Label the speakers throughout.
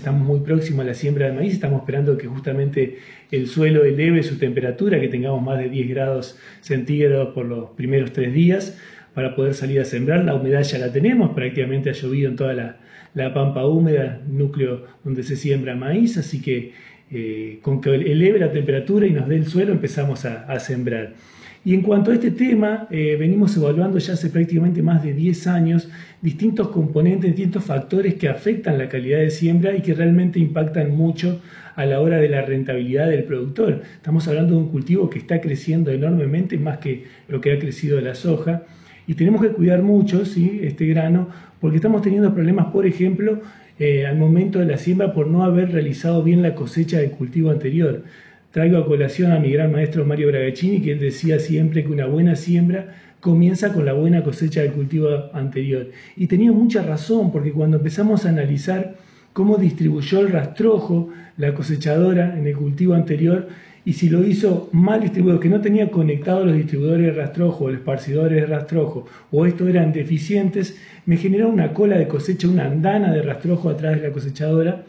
Speaker 1: estamos muy próximos a la siembra de maíz, estamos esperando que justamente el suelo eleve su temperatura, que tengamos más de 10 grados centígrados por los primeros tres días para poder salir a sembrar. La humedad ya la tenemos, prácticamente ha llovido en toda la, pampa húmeda, núcleo donde se siembra maíz, así que eh, con que eleve la temperatura y nos dé el suelo empezamos a sembrar. Y en cuanto a este tema, eh, venimos evaluando ya hace prácticamente más de 10 años distintos componentes, distintos factores que afectan la calidad de siembra y que realmente impactan mucho a la hora de la rentabilidad del productor. Estamos hablando de un cultivo que está creciendo enormemente, más que lo que ha crecido la soja, y tenemos que cuidar mucho este grano porque estamos teniendo problemas, por ejemplo, eh, al momento de la siembra por no haber realizado bien la cosecha del cultivo anterior. Traigo a colación a mi gran maestro Mario Bragacini, que él decía siempre que una buena siembra comienza con la buena cosecha del cultivo anterior. Y tenía mucha razón, porque cuando empezamos a analizar cómo distribuyó el rastrojo la cosechadora en el cultivo anterior, y si lo hizo mal distribuido, que no tenía conectados los distribuidores de rastrojo, los esparcidores de rastrojo, o estos eran deficientes, me generó una cola de cosecha, una andana de rastrojo atrás de la cosechadora,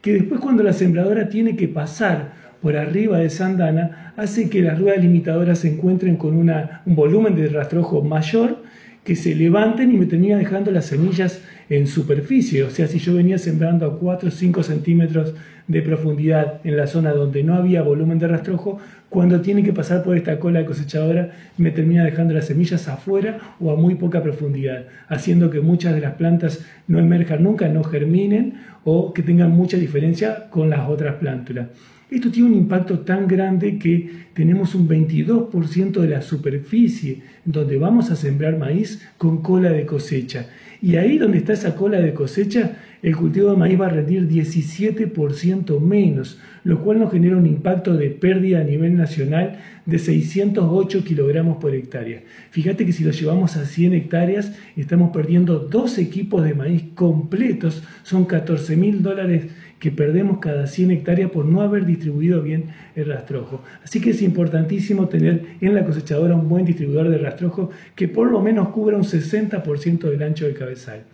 Speaker 1: que después cuando la sembradora tiene que pasar por arriba de Sandana hace que las ruedas limitadoras se encuentren con un volumen de rastrojo mayor que se levanten y me termina dejando las semillas en superficie. O sea, si yo venía sembrando a 4 o 5 centímetros de profundidad en la zona donde no había volumen de rastrojo, cuando tiene que pasar por esta cola de cosechadora me termina dejando las semillas afuera o a muy poca profundidad, haciendo que muchas de las plantas no emerjan nunca, no germinen o que tengan mucha diferencia con las otras plántulas. Esto tiene un impacto tan grande que tenemos un 22% de la superficie donde vamos a sembrar maíz con cola de cosecha. Y ahí donde está esa cola de cosecha, el cultivo de maíz va a rendir 17% menos, lo cual nos genera un impacto de pérdida a nivel nacional de 608 kilogramos por hectárea. Fíjate que si lo llevamos a 100 hectáreas, estamos perdiendo dos equipos de maíz completos, son 14 mil dólares que perdemos cada 100 hectáreas por no haber distribuido bien el rastrojo. Así que es importantísimo tener en la cosechadora un buen distribuidor de rastrojo que por lo menos cubra un 60% del ancho del cabezal.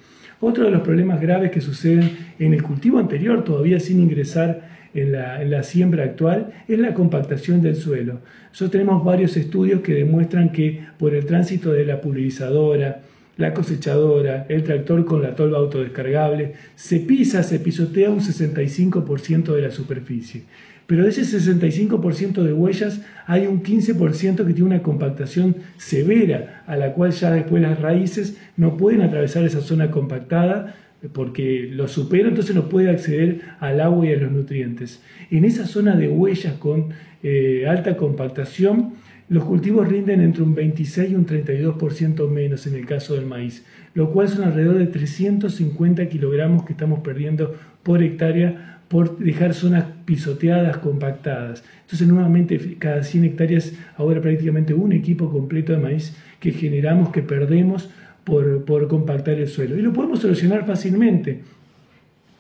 Speaker 1: Otro de los problemas graves que suceden en el cultivo anterior, todavía sin ingresar en la, siembra actual es la compactación del suelo. Nosotros tenemos varios estudios que demuestran que por el tránsito de la pulverizadora, la cosechadora, el tractor con la tolva autodescargable, se pisa, se pisotea un 65% de la superficie. Pero de ese 65% de huellas hay un 15% que tiene una compactación severa, a la cual ya después las raíces no pueden atravesar esa zona compactada porque lo supera, entonces no puede acceder al agua y a los nutrientes. En esa zona de huellas con eh, alta compactación, los cultivos rinden entre un 26 y un 32% menos en el caso del maíz, lo cual son alrededor de 350 kilogramos que estamos perdiendo por hectárea por dejar zonas pisoteadas, compactadas. Entonces, nuevamente, cada 100 hectáreas, ahora prácticamente un equipo completo de maíz que generamos, que perdemos por, por compactar el suelo. Y lo podemos solucionar fácilmente.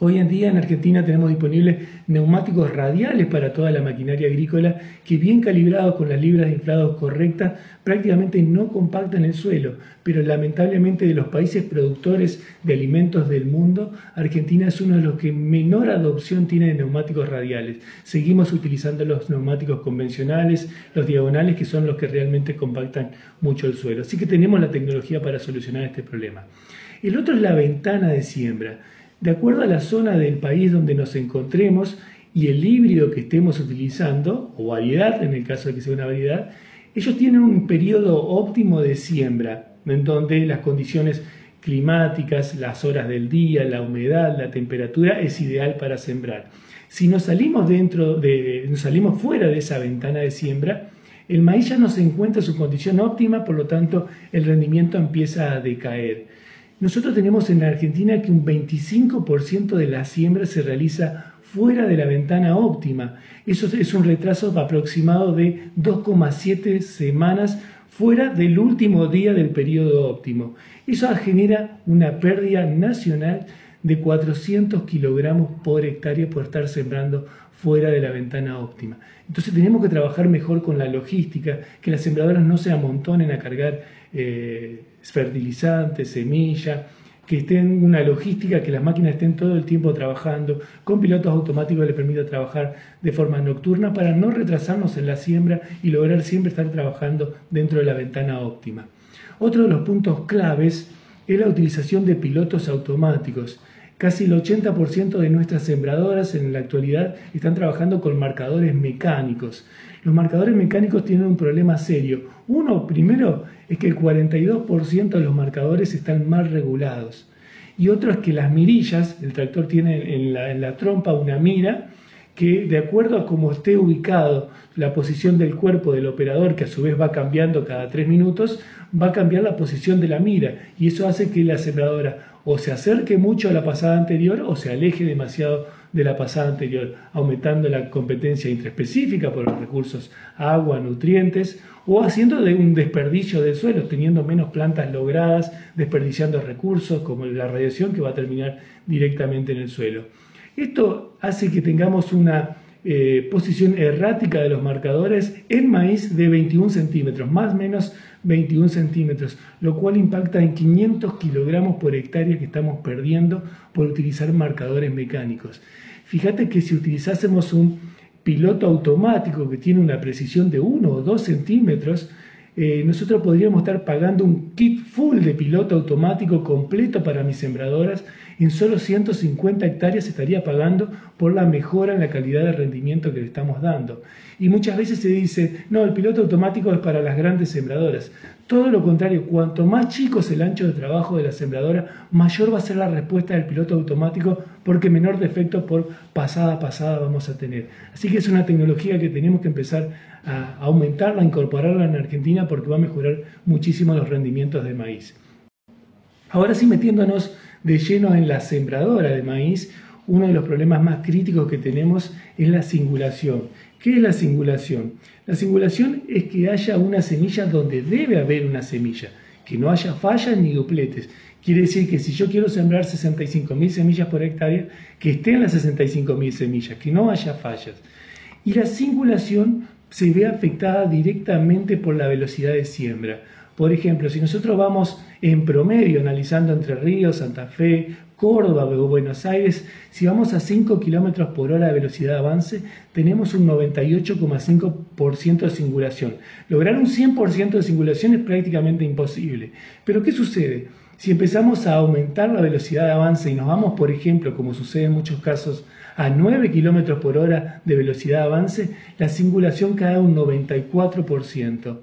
Speaker 1: Hoy en día en Argentina tenemos disponibles neumáticos radiales para toda la maquinaria agrícola que bien calibrados con las libras de inflados correctas prácticamente no compactan el suelo, pero lamentablemente de los países productores de alimentos del mundo, Argentina es uno de los que menor adopción tiene de neumáticos radiales. Seguimos utilizando los neumáticos convencionales, los diagonales, que son los que realmente compactan mucho el suelo. Así que tenemos la tecnología para solucionar este problema. El otro es la ventana de siembra de acuerdo a la zona del país donde nos encontremos y el híbrido que estemos utilizando, o variedad en el caso de que sea una variedad, ellos tienen un periodo óptimo de siembra, en donde las condiciones climáticas, las horas del día, la humedad, la temperatura es ideal para sembrar. Si nos salimos dentro de, nos salimos fuera de esa ventana de siembra, el maíz ya no se encuentra en su condición óptima, por lo tanto el rendimiento empieza a decaer. Nosotros tenemos en la Argentina que un 25% de la siembra se realiza fuera de la ventana óptima. Eso es un retraso aproximado de 2,7 semanas fuera del último día del periodo óptimo. Eso genera una pérdida nacional de 400 kilogramos por hectárea por estar sembrando fuera de la ventana óptima. Entonces tenemos que trabajar mejor con la logística, que las sembradoras no se amontonen a cargar eh, fertilizantes, semilla, que estén una logística, que las máquinas estén todo el tiempo trabajando, con pilotos automáticos les permita trabajar de forma nocturna para no retrasarnos en la siembra y lograr siempre estar trabajando dentro de la ventana óptima. Otro de los puntos claves es la utilización de pilotos automáticos. Casi el 80% de nuestras sembradoras en la actualidad están trabajando con marcadores mecánicos. Los marcadores mecánicos tienen un problema serio. Uno, primero, es que el 42% de los marcadores están mal regulados. Y otro es que las mirillas, el tractor tiene en la, en la trompa una mira que de acuerdo a cómo esté ubicado la posición del cuerpo del operador, que a su vez va cambiando cada tres minutos, va a cambiar la posición de la mira y eso hace que la sembradora o se acerque mucho a la pasada anterior o se aleje demasiado de la pasada anterior, aumentando la competencia intraespecífica por los recursos agua, nutrientes, o haciendo de un desperdicio del suelo, teniendo menos plantas logradas, desperdiciando recursos como la radiación que va a terminar directamente en el suelo. Esto hace que tengamos una eh, posición errática de los marcadores en maíz de 21 centímetros, más o menos 21 centímetros, lo cual impacta en 500 kilogramos por hectárea que estamos perdiendo por utilizar marcadores mecánicos. Fíjate que si utilizásemos un piloto automático que tiene una precisión de 1 o 2 centímetros, eh, nosotros podríamos estar pagando un kit full de piloto automático completo para mis sembradoras. En solo 150 hectáreas estaría pagando por la mejora en la calidad de rendimiento que le estamos dando. Y muchas veces se dice, no, el piloto automático es para las grandes sembradoras. Todo lo contrario, cuanto más chico es el ancho de trabajo de la sembradora, mayor va a ser la respuesta del piloto automático porque menor defecto por pasada a pasada vamos a tener. Así que es una tecnología que tenemos que empezar a aumentarla, a incorporarla en Argentina porque va a mejorar muchísimo los rendimientos de maíz. Ahora sí, metiéndonos de lleno en la sembradora de maíz, uno de los problemas más críticos que tenemos es la singulación. ¿Qué es la singulación? La singulación es que haya una semilla donde debe haber una semilla, que no haya fallas ni dupletes. Quiere decir que si yo quiero sembrar 65.000 semillas por hectárea, que estén las 65.000 semillas, que no haya fallas. Y la singulación se ve afectada directamente por la velocidad de siembra. Por ejemplo, si nosotros vamos en promedio analizando Entre Ríos, Santa Fe, Córdoba o Buenos Aires, si vamos a 5 km por hora de velocidad de avance, tenemos un 98,5% de singulación. Lograr un 100% de singulación es prácticamente imposible. Pero ¿qué sucede? Si empezamos a aumentar la velocidad de avance y nos vamos, por ejemplo, como sucede en muchos casos, a 9 km por hora de velocidad de avance, la singulación cae a un 94%.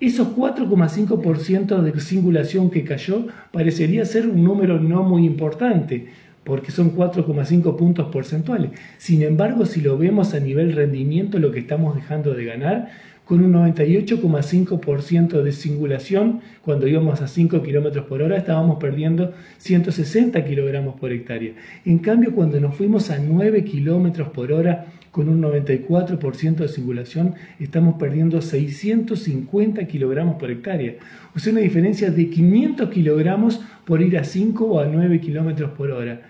Speaker 1: Esos 4,5% de singulación que cayó parecería ser un número no muy importante, porque son 4,5 puntos porcentuales. Sin embargo, si lo vemos a nivel rendimiento, lo que estamos dejando de ganar con un 98,5% de singulación, cuando íbamos a 5 km por hora estábamos perdiendo 160 kilogramos por hectárea. En cambio, cuando nos fuimos a 9 km por hora con un 94% de singulación, estamos perdiendo 650 kilogramos por hectárea. O sea, una diferencia de 500 kilogramos por ir a 5 o a 9 kilómetros por hora.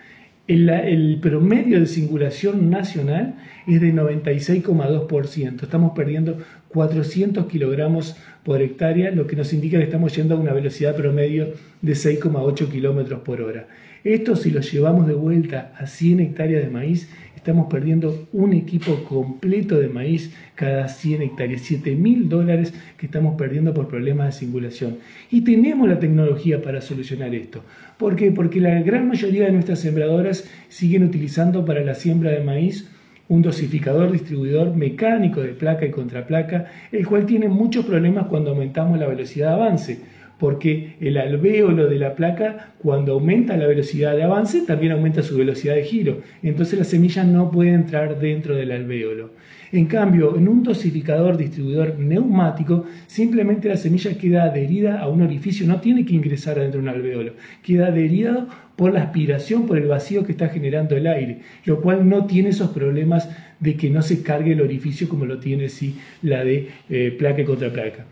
Speaker 1: El, promedio de singulación nacional es de 96,2%. Estamos perdiendo 400 kilogramos por hectárea, lo que nos indica que estamos yendo a una velocidad promedio de 6,8 kilómetros por hora. Esto si lo llevamos de vuelta a 100 hectáreas de maíz, estamos perdiendo un equipo completo de maíz cada 100 hectáreas, 7 mil dólares que estamos perdiendo por problemas de singulación. Y tenemos la tecnología para solucionar esto. ¿Por qué? Porque la gran mayoría de nuestras sembradoras siguen utilizando para la siembra de maíz un dosificador distribuidor mecánico de placa y contraplaca, el cual tiene muchos problemas cuando aumentamos la velocidad de avance, porque el alvéolo de la placa, cuando aumenta la velocidad de avance, también aumenta su velocidad de giro. Entonces la semilla no puede entrar dentro del alvéolo. En cambio, en un dosificador distribuidor neumático, simplemente la semilla queda adherida a un orificio, no tiene que ingresar dentro de un alvéolo, queda adherida por la aspiración, por el vacío que está generando el aire, lo cual no tiene esos problemas de que no se cargue el orificio como lo tiene si la de eh, placa contra placa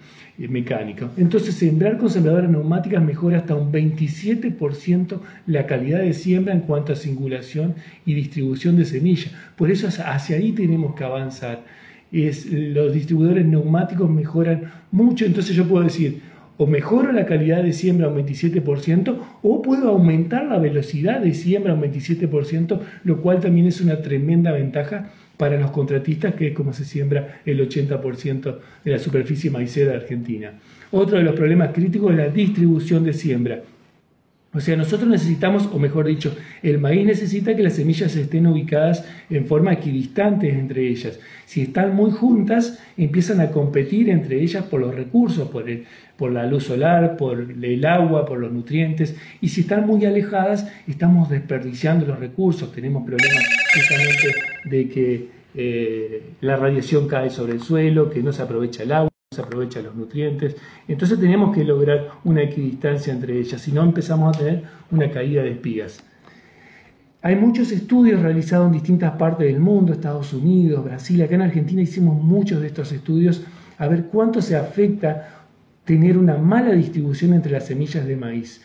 Speaker 1: mecánica. Entonces, sembrar con sembradoras neumáticas mejora hasta un 27% la calidad de siembra en cuanto a singulación y distribución de semilla. Por eso hacia ahí tenemos que avanzar. Es, los distribuidores neumáticos mejoran mucho, entonces yo puedo decir, o mejoro la calidad de siembra un 27% o puedo aumentar la velocidad de siembra un 27%, lo cual también es una tremenda ventaja para los contratistas, que es como se siembra el 80% de la superficie maicera Argentina. Otro de los problemas críticos es la distribución de siembra. O sea, nosotros necesitamos, o mejor dicho, el maíz necesita que las semillas estén ubicadas en forma equidistante entre ellas. Si están muy juntas, empiezan a competir entre ellas por los recursos, por, por la luz solar, por el agua, por los nutrientes. Y si están muy alejadas, estamos desperdiciando los recursos. Tenemos problemas justamente de que eh, la radiación cae sobre el suelo, que no se aprovecha el agua se aprovecha los nutrientes. Entonces tenemos que lograr una equidistancia entre ellas, si no empezamos a tener una caída de espigas. Hay muchos estudios realizados en distintas partes del mundo, Estados Unidos, Brasil, acá en Argentina hicimos muchos de estos estudios a ver cuánto se afecta tener una mala distribución entre las semillas de maíz.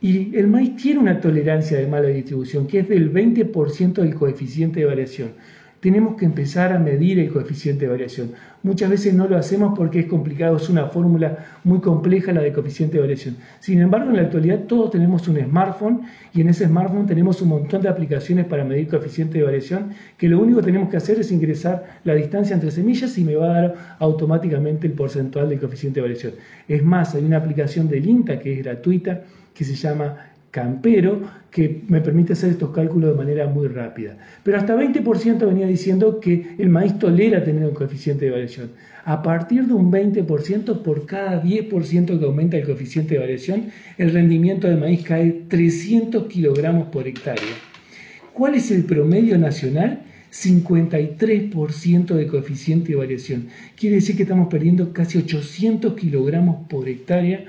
Speaker 1: Y el maíz tiene una tolerancia de mala distribución, que es del 20% del coeficiente de variación tenemos que empezar a medir el coeficiente de variación. Muchas veces no lo hacemos porque es complicado, es una fórmula muy compleja la de coeficiente de variación. Sin embargo, en la actualidad todos tenemos un smartphone y en ese smartphone tenemos un montón de aplicaciones para medir coeficiente de variación que lo único que tenemos que hacer es ingresar la distancia entre semillas y me va a dar automáticamente el porcentual del coeficiente de variación. Es más, hay una aplicación del INTA que es gratuita que se llama campero que me permite hacer estos cálculos de manera muy rápida. Pero hasta 20% venía diciendo que el maíz tolera tener un coeficiente de variación. A partir de un 20% por cada 10% que aumenta el coeficiente de variación, el rendimiento del maíz cae 300 kilogramos por hectárea. ¿Cuál es el promedio nacional? 53% de coeficiente de variación. Quiere decir que estamos perdiendo casi 800 kilogramos por hectárea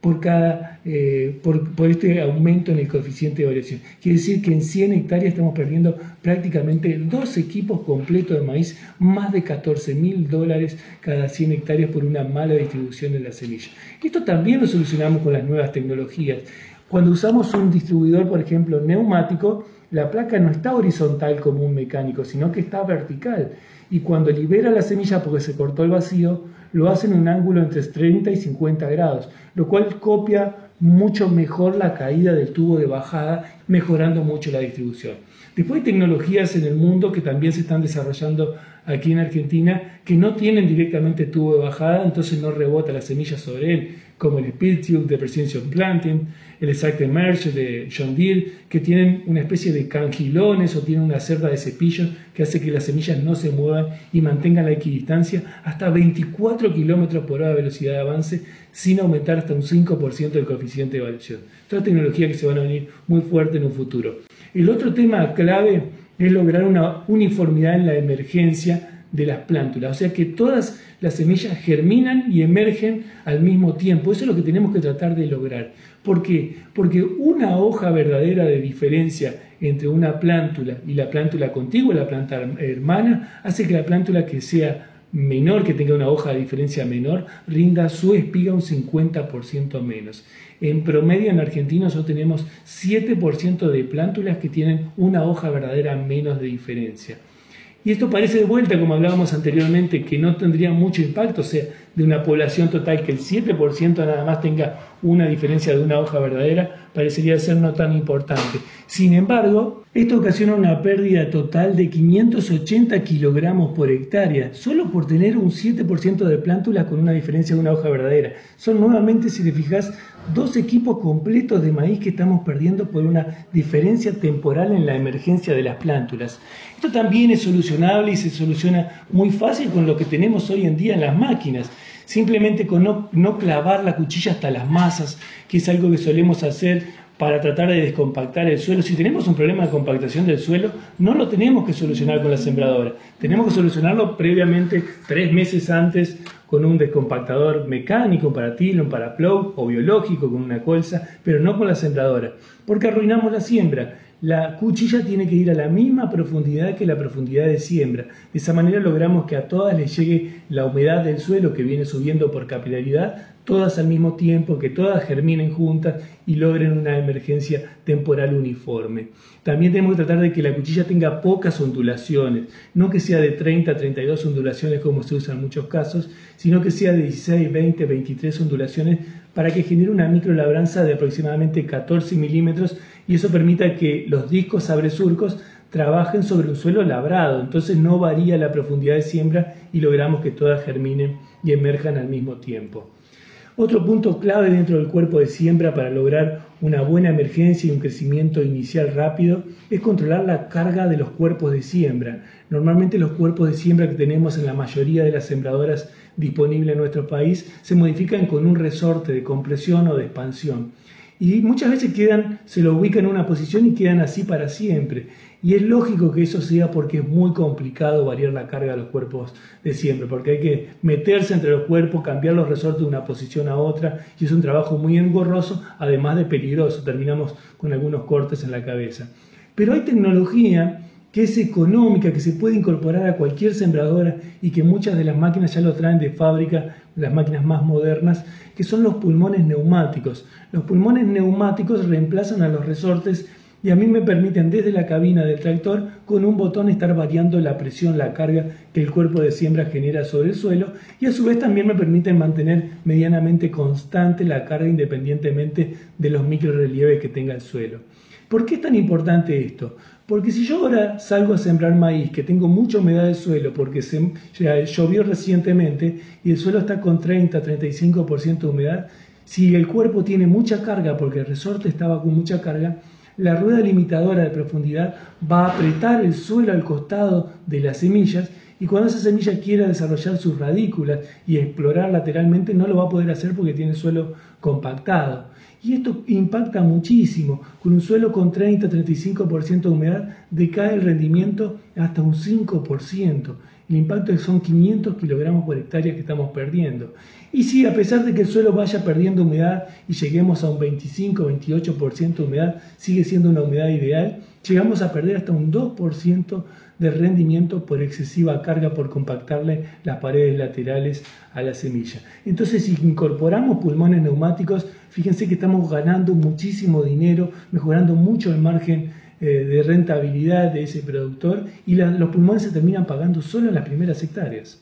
Speaker 1: por, cada, eh, por, este aumento en el coeficiente de variación. Quiere decir que en 100 hectáreas estamos perdiendo prácticamente dos equipos completos de maíz, más de 14 mil dólares cada 100 hectáreas por una mala distribución de la semilla. Esto también lo solucionamos con las nuevas tecnologías. Cuando usamos un distribuidor, por ejemplo, neumático, la placa no está horizontal como un mecánico, sino que está vertical. Y cuando libera la semilla porque se cortó el vacío, lo hace en un ángulo entre 30 y 50 grados, lo cual copia mucho mejor la caída del tubo de bajada, mejorando mucho la distribución. Después hay tecnologías en el mundo que también se están desarrollando aquí en Argentina que no tienen directamente tubo de bajada, entonces no rebota la semilla sobre él, como el Speed Tube de Precision Planting, el Exact Emerge de John Deere, que tienen una especie de cangilones o tienen una cerda de cepillo que hace que las semillas no se muevan y mantengan la equidistancia hasta 24 km por hora de velocidad de avance sin aumentar hasta un 5% del coeficiente de variación. Toda tecnología que se van a venir muy fuerte en un futuro. El otro tema clave es lograr una uniformidad en la emergencia de las plántulas, o sea que todas las semillas germinan y emergen al mismo tiempo. Eso es lo que tenemos que tratar de lograr. ¿Por qué? Porque una hoja verdadera de diferencia entre una plántula y la plántula contigua, la planta hermana, hace que la plántula que sea menor, que tenga una hoja de diferencia menor, rinda su espiga un 50% menos. En promedio en Argentina nosotros tenemos 7% de plántulas que tienen una hoja verdadera menos de diferencia. Y esto parece de vuelta, como hablábamos anteriormente, que no tendría mucho impacto, o sea, de una población total que el 7% nada más tenga una diferencia de una hoja verdadera, parecería ser no tan importante. Sin embargo, esto ocasiona una pérdida total de 580 kilogramos por hectárea, solo por tener un 7% de plántulas con una diferencia de una hoja verdadera. Son nuevamente, si te fijas, dos equipos completos de maíz que estamos perdiendo por una diferencia temporal en la emergencia de las plántulas. Esto también es solucionable y se soluciona muy fácil con lo que tenemos hoy en día en las máquinas. Simplemente con no, clavar la cuchilla hasta las masas, que es algo que solemos hacer para tratar de descompactar el suelo. Si tenemos un problema de compactación del suelo, no lo tenemos que solucionar con la sembradora. Tenemos que solucionarlo previamente, tres meses antes, con un descompactador mecánico para tilo, para plow o biológico con una colza, pero no con la sembradora, porque arruinamos la siembra. La cuchilla tiene que ir a la misma profundidad que la profundidad de siembra. De esa manera logramos que a todas les llegue la humedad del suelo que viene subiendo por capilaridad, todas al mismo tiempo, que todas germinen juntas y logren una emergencia temporal uniforme. También tenemos que tratar de que la cuchilla tenga pocas ondulaciones, no que sea de 30 a 32 ondulaciones como se usa en muchos casos, sino que sea de 16, 20, 23 ondulaciones para que genere una microlabranza de aproximadamente 14 milímetros y eso permita que los discos surcos trabajen sobre un suelo labrado, entonces no varía la profundidad de siembra y logramos que todas germinen y emerjan al mismo tiempo. Otro punto clave dentro del cuerpo de siembra para lograr una buena emergencia y un crecimiento inicial rápido es controlar la carga de los cuerpos de siembra. Normalmente los cuerpos de siembra que tenemos en la mayoría de las sembradoras disponibles en nuestro país se modifican con un resorte de compresión o de expansión. Y muchas veces quedan, se lo ubican en una posición y quedan así para siempre. Y es lógico que eso sea porque es muy complicado variar la carga de los cuerpos de siempre, porque hay que meterse entre los cuerpos, cambiar los resortes de una posición a otra, y es un trabajo muy engorroso, además de peligroso. Terminamos con algunos cortes en la cabeza. Pero hay tecnología que es económica, que se puede incorporar a cualquier sembradora y que muchas de las máquinas ya lo traen de fábrica, las máquinas más modernas, que son los pulmones neumáticos. Los pulmones neumáticos reemplazan a los resortes y a mí me permiten desde la cabina del tractor con un botón estar variando la presión, la carga que el cuerpo de siembra genera sobre el suelo y a su vez también me permiten mantener medianamente constante la carga independientemente de los microrelieves que tenga el suelo. ¿Por qué es tan importante esto? Porque si yo ahora salgo a sembrar maíz, que tengo mucha humedad del suelo, porque se, llovió recientemente y el suelo está con 30-35% de humedad, si el cuerpo tiene mucha carga, porque el resorte estaba con mucha carga, la rueda limitadora de profundidad va a apretar el suelo al costado de las semillas y cuando esa semilla quiera desarrollar sus radículas y explorar lateralmente no lo va a poder hacer porque tiene el suelo compactado. Y esto impacta muchísimo. Con un suelo con 30-35% de humedad decae el rendimiento hasta un 5%. El impacto son 500 kilogramos por hectárea que estamos perdiendo. Y si a pesar de que el suelo vaya perdiendo humedad y lleguemos a un 25-28% de humedad, sigue siendo una humedad ideal, llegamos a perder hasta un 2% de rendimiento por excesiva carga por compactarle las paredes laterales a la semilla. Entonces, si incorporamos pulmones neumáticos, fíjense que estamos ganando muchísimo dinero, mejorando mucho el margen eh, de rentabilidad de ese productor y los pulmones se terminan pagando solo en las primeras hectáreas.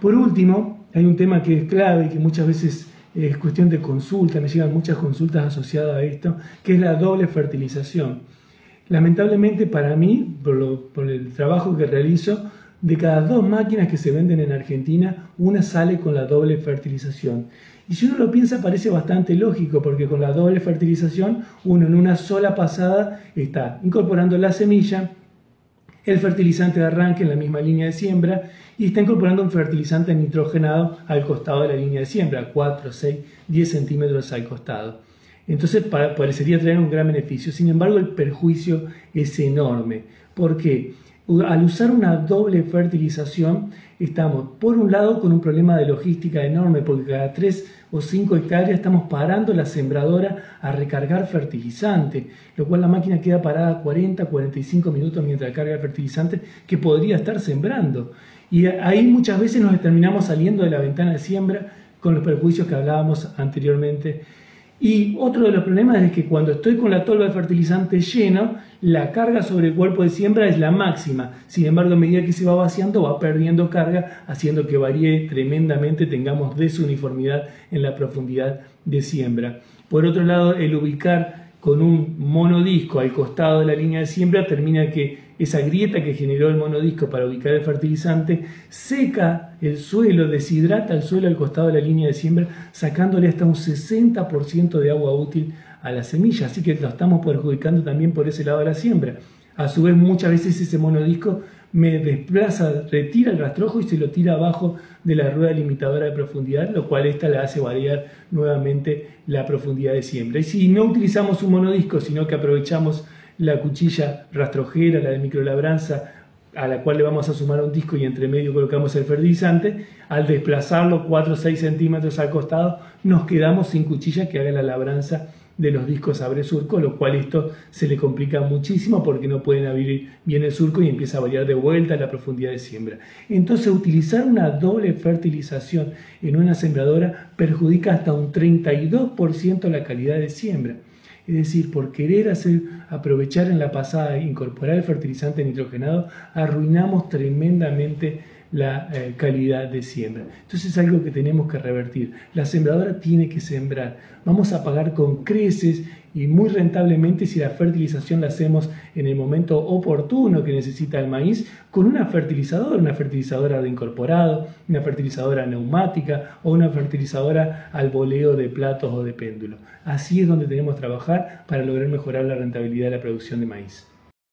Speaker 1: Por último, hay un tema que es clave y que muchas veces es cuestión de consulta, me llegan muchas consultas asociadas a esto, que es la doble fertilización. Lamentablemente para mí, por, el trabajo que realizo, de cada dos máquinas que se venden en Argentina, una sale con la doble fertilización. Y si uno lo piensa parece bastante lógico, porque con la doble fertilización uno en una sola pasada está incorporando la semilla, el fertilizante de arranque en la misma línea de siembra y está incorporando un fertilizante nitrogenado al costado de la línea de siembra, 4, 6, 10 centímetros al costado. Entonces parecería traer un gran beneficio. Sin embargo, el perjuicio es enorme. ¿Por qué? Al usar una doble fertilización, estamos por un lado con un problema de logística enorme, porque cada 3 o 5 hectáreas estamos parando la sembradora a recargar fertilizante, lo cual la máquina queda parada 40, 45 minutos mientras carga el fertilizante que podría estar sembrando. Y ahí muchas veces nos terminamos saliendo de la ventana de siembra con los perjuicios que hablábamos anteriormente y otro de los problemas es que cuando estoy con la tolva de fertilizante llena, la carga sobre el cuerpo de siembra es la máxima. Sin embargo, a medida que se va vaciando, va perdiendo carga, haciendo que varíe tremendamente, tengamos desuniformidad en la profundidad de siembra. Por otro lado, el ubicar con un monodisco al costado de la línea de siembra termina que esa grieta que generó el monodisco para ubicar el fertilizante seca el suelo, deshidrata el suelo al costado de la línea de siembra, sacándole hasta un 60% de agua útil a la semilla. Así que lo estamos perjudicando también por ese lado de la siembra. A su vez, muchas veces ese monodisco me desplaza, retira el rastrojo y se lo tira abajo de la rueda limitadora de profundidad, lo cual esta le hace variar nuevamente la profundidad de siembra. Y si no utilizamos un monodisco, sino que aprovechamos la cuchilla rastrojera, la de microlabranza, a la cual le vamos a sumar un disco y entre medio colocamos el fertilizante, al desplazarlo 4 o 6 centímetros al costado, nos quedamos sin cuchilla que haga la labranza de los discos abre surco, lo cual esto se le complica muchísimo porque no pueden abrir bien el surco y empieza a variar de vuelta la profundidad de siembra. Entonces utilizar una doble fertilización en una sembradora perjudica hasta un 32% la calidad de siembra. Es decir, por querer hacer, aprovechar en la pasada, e incorporar el fertilizante nitrogenado, arruinamos tremendamente la eh, calidad de siembra. Entonces es algo que tenemos que revertir. La sembradora tiene que sembrar. Vamos a pagar con creces y muy rentablemente si la fertilización la hacemos en el momento oportuno que necesita el maíz con una fertilizadora, una fertilizadora de incorporado, una fertilizadora neumática o una fertilizadora al boleo de platos o de péndulo. Así es donde tenemos que trabajar para lograr mejorar la rentabilidad de la producción de maíz.